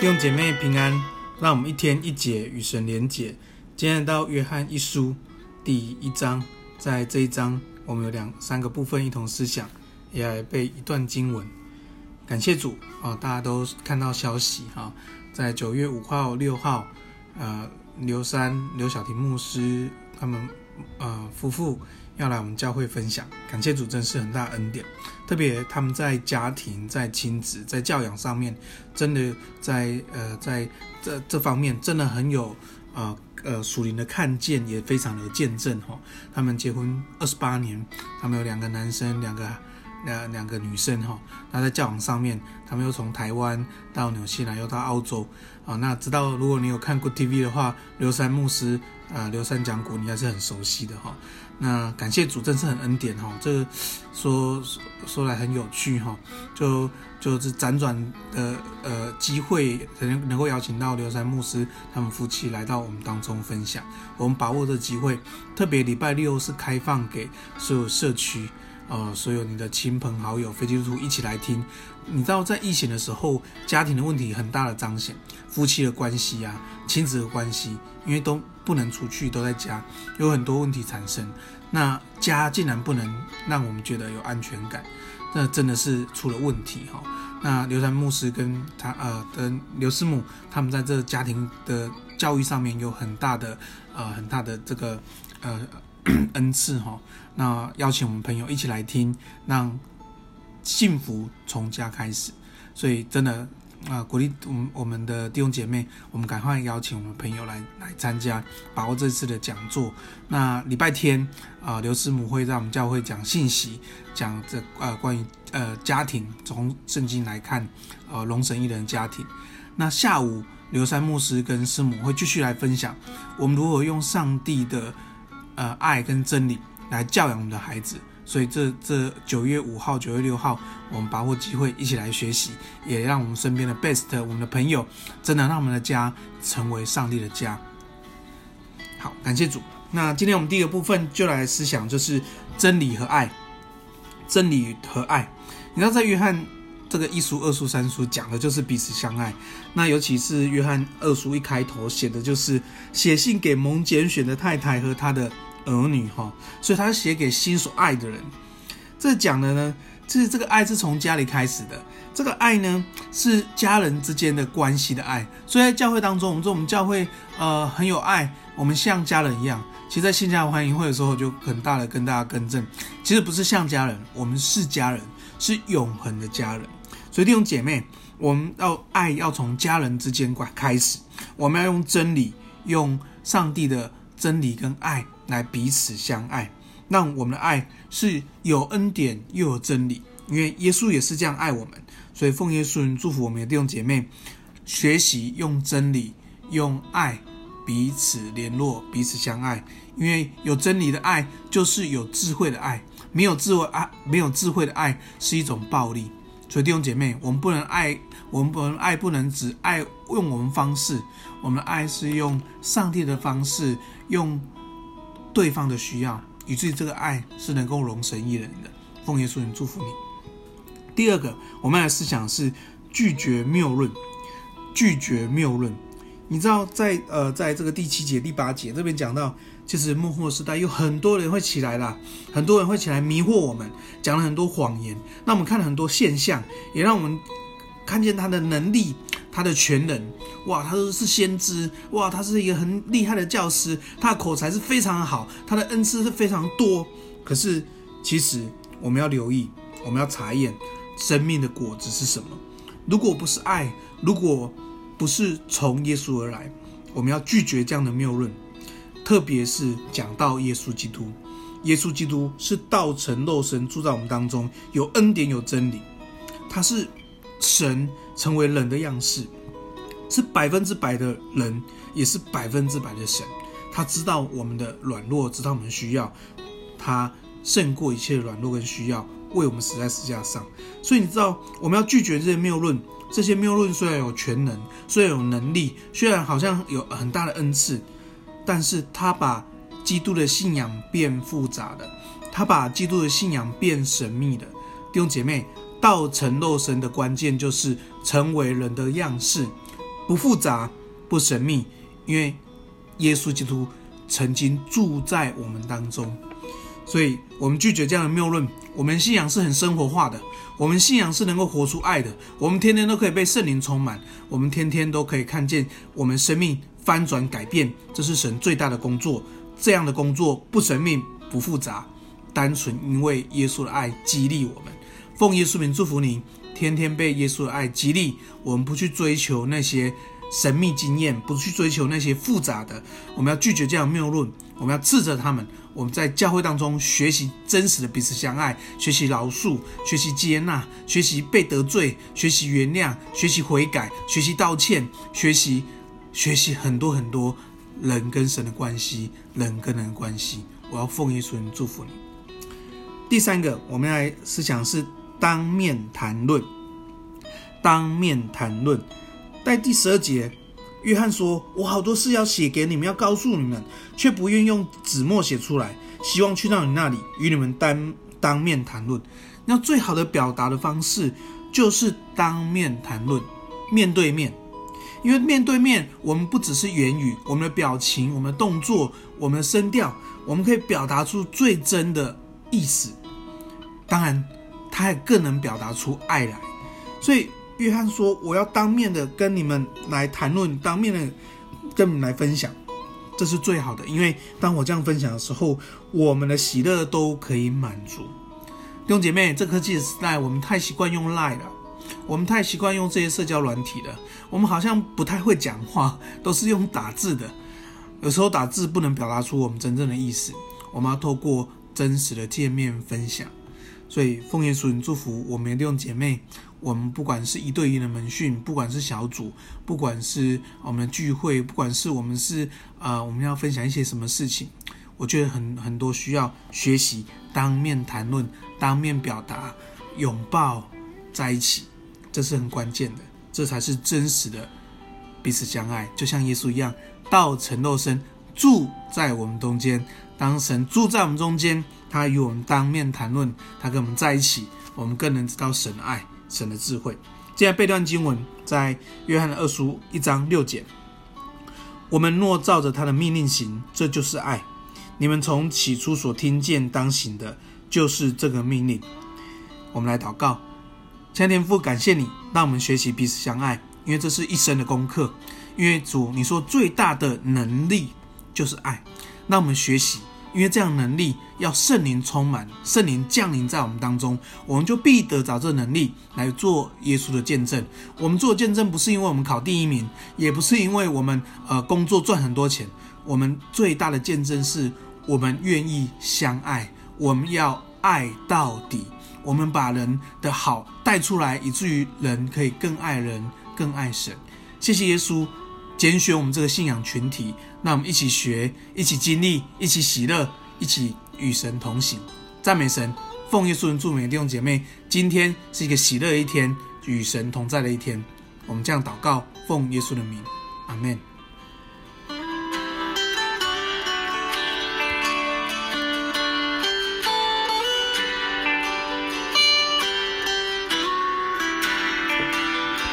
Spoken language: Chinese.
弟兄姐妹平安，让我们一天一节与神连结。今天到约翰一书第一章，在这一章我们有两三个部分一同思想，也来背一段经文。感谢主啊！大家都看到消息哈，在九月五号、六号，呃，刘三、刘小婷牧师他们呃夫妇。要来我们教会分享，感谢主，真是很大恩典。特别他们在家庭、在亲子、在教养上面，真的在呃在这这方面真的很有呃呃属灵的看见，也非常的见证哈。他们结婚二十八年，他们有两个男生，两个两两个女生哈。那在教养上面，他们又从台湾到纽西兰，又到澳洲啊。那知道如果你有看过 TV 的话，刘三牧师啊，刘三讲古，你还是很熟悉的哈。那感谢主，真是很恩典哈。这个说说来很有趣哈，就就是辗转的呃机会，能能够邀请到刘三牧师他们夫妻来到我们当中分享。我们把握这机会，特别礼拜六是开放给所有社区。呃，所有你的亲朋好友、非基督徒一起来听。你知道，在疫情的时候，家庭的问题很大的彰显，夫妻的关系啊，亲子的关系，因为都不能出去，都在家，有很多问题产生。那家竟然不能让我们觉得有安全感，那真的是出了问题哈。那刘禅牧师跟他呃跟刘师母，他们在这家庭的教育上面有很大的呃很大的这个呃。恩赐哈，那邀请我们朋友一起来听，让幸福从家开始。所以真的啊，鼓励我们我们的弟兄姐妹，我们赶快邀请我们朋友来来参加，把握这次的讲座。那礼拜天啊，刘师母会在我们教会讲信息，讲这呃关于呃家庭，从圣经来看呃龙神益人的家庭。那下午刘三牧师跟师母会继续来分享，我们如何用上帝的。呃，爱跟真理来教养我们的孩子，所以这这九月五号、九月六号，我们把握机会一起来学习，也让我们身边的 best，我们的朋友，真的让我们的家成为上帝的家。好，感谢主。那今天我们第一个部分就来思想，就是真理和爱，真理和爱。你知道，在约翰这个一书、二书、三书讲的就是彼此相爱。那尤其是约翰二书一开头写的就是写信给蒙拣选的太太和他的。儿女哈，所以他写给心所爱的人。这讲的呢，是这个爱是从家里开始的。这个爱呢，是家人之间的关系的爱。所以在教会当中，我们说我们教会呃很有爱，我们像家人一样。其实，在新家欢迎会的时候，就很大的跟大家更正，其实不是像家人，我们是家人，是永恒的家人。所以弟兄姐妹，我们要爱要从家人之间关开始，我们要用真理，用上帝的真理跟爱。来彼此相爱，让我们的爱是有恩典又有真理，因为耶稣也是这样爱我们，所以奉耶稣祝福我们的弟兄姐妹，学习用真理、用爱彼此联络、彼此相爱。因为有真理的爱就是有智慧的爱，没有智慧爱、没有智慧的爱是一种暴力。所以弟兄姐妹，我们不能爱，我们不能爱，不能只爱用我们方式，我们的爱是用上帝的方式，用。对方的需要，以至于这个爱是能够容神益人的。奉耶稣名祝福你。第二个，我们来思想是拒绝谬论。拒绝谬论，你知道在，呃，在这个第七节、第八节这边讲到，其实末后时代有很多人会起来啦，很多人会起来迷惑我们，讲了很多谎言。那我们看了很多现象，也让我们看见他的能力。他的全能，哇，他说是先知，哇，他是一个很厉害的教师，他的口才是非常好，他的恩赐是非常多。可是，其实我们要留意，我们要查验生命的果子是什么。如果不是爱，如果不是从耶稣而来，我们要拒绝这样的谬论。特别是讲到耶稣基督，耶稣基督是道成肉身住在我们当中，有恩典有真理，他是。神成为人的样式，是百分之百的人，也是百分之百的神。他知道我们的软弱，知道我们需要，他胜过一切软弱跟需要，为我们死在十字架上。所以你知道，我们要拒绝这些谬论。这些谬论虽然有全能，虽然有能力，虽然好像有很大的恩赐，但是他把基督的信仰变复杂的，他把基督的信仰变神秘的。弟兄姐妹。道成肉身的关键就是成为人的样式，不复杂，不神秘，因为耶稣基督曾经住在我们当中，所以我们拒绝这样的谬论。我们信仰是很生活化的，我们信仰是能够活出爱的。我们天天都可以被圣灵充满，我们天天都可以看见我们生命翻转改变。这是神最大的工作。这样的工作不神秘，不复杂，单纯因为耶稣的爱激励我们。奉耶稣名祝福你，天天被耶稣的爱激励。我们不去追求那些神秘经验，不去追求那些复杂的。我们要拒绝这样谬论，我们要斥责他们。我们在教会当中学习真实的彼此相爱，学习饶恕，学习接纳，学习被得罪，学习原谅，学习悔改，学习道歉，学习学习很多很多人跟神的关系，人跟人的关系。我要奉耶稣名祝福你。第三个，我们来思想是当面谈论，当面谈论，在第十二节。约翰说：“我好多事要写给你们，要告诉你们，却不愿用纸墨写出来，希望去到你那里，与你们当当面谈论。那最好的表达的方式，就是当面谈论，面对面。因为面对面，我们不只是言语，我们的表情、我们的动作、我们的声调，我们可以表达出最真的意思。当然，他也更能表达出爱来。所以。”约翰说：“我要当面的跟你们来谈论，当面的跟你们来分享，这是最好的。因为当我这样分享的时候，我们的喜乐都可以满足。弟兄姐妹，这科技的时代，我们太习惯用 Line 了，我们太习惯用这些社交软体了，我们好像不太会讲话，都是用打字的。有时候打字不能表达出我们真正的意思，我们要透过真实的见面分享。所以，奉耶稣名祝福我们的弟兄姐妹。”我们不管是一对一的门训，不管是小组，不管是我们的聚会，不管是我们是呃我们要分享一些什么事情，我觉得很很多需要学习当面谈论、当面表达、拥抱在一起，这是很关键的，这才是真实的彼此相爱，就像耶稣一样，道成肉身住在我们中间。当神住在我们中间，他与我们当面谈论，他跟我们在一起，我们更能知道神的爱。神的智慧。接下来背段经文在约翰的二书一章六节。我们若照着他的命令行，这就是爱。你们从起初所听见当行的，就是这个命令。我们来祷告，亲爱的天父，感谢你让我们学习彼此相爱，因为这是一生的功课。因为主，你说最大的能力就是爱，让我们学习。因为这样能力要圣灵充满，圣灵降临在我们当中，我们就必得着这能力来做耶稣的见证。我们做见证不是因为我们考第一名，也不是因为我们呃工作赚很多钱。我们最大的见证是我们愿意相爱，我们要爱到底。我们把人的好带出来，以至于人可以更爱人，更爱神。谢谢耶稣。拣选我们这个信仰群体，那我们一起学，一起经历，一起喜乐，一起与神同行。赞美神，奉耶稣名祝福弟兄姐妹，今天是一个喜乐的一天，与神同在的一天。我们这样祷告，奉耶稣的名，阿门。